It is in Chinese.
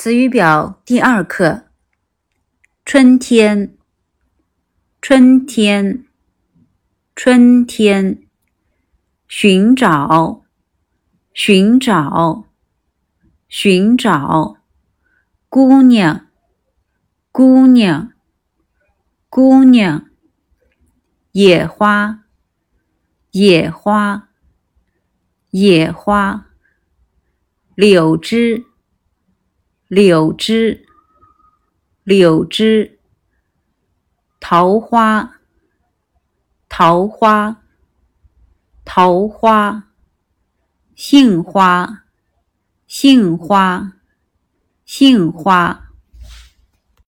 词语表第二课：春天，春天，春天，寻找，寻找，寻找，姑娘，姑娘，姑娘，野花，野花，野花，柳枝。柳枝，柳枝，桃花，桃花，桃花，杏花，杏花，杏花。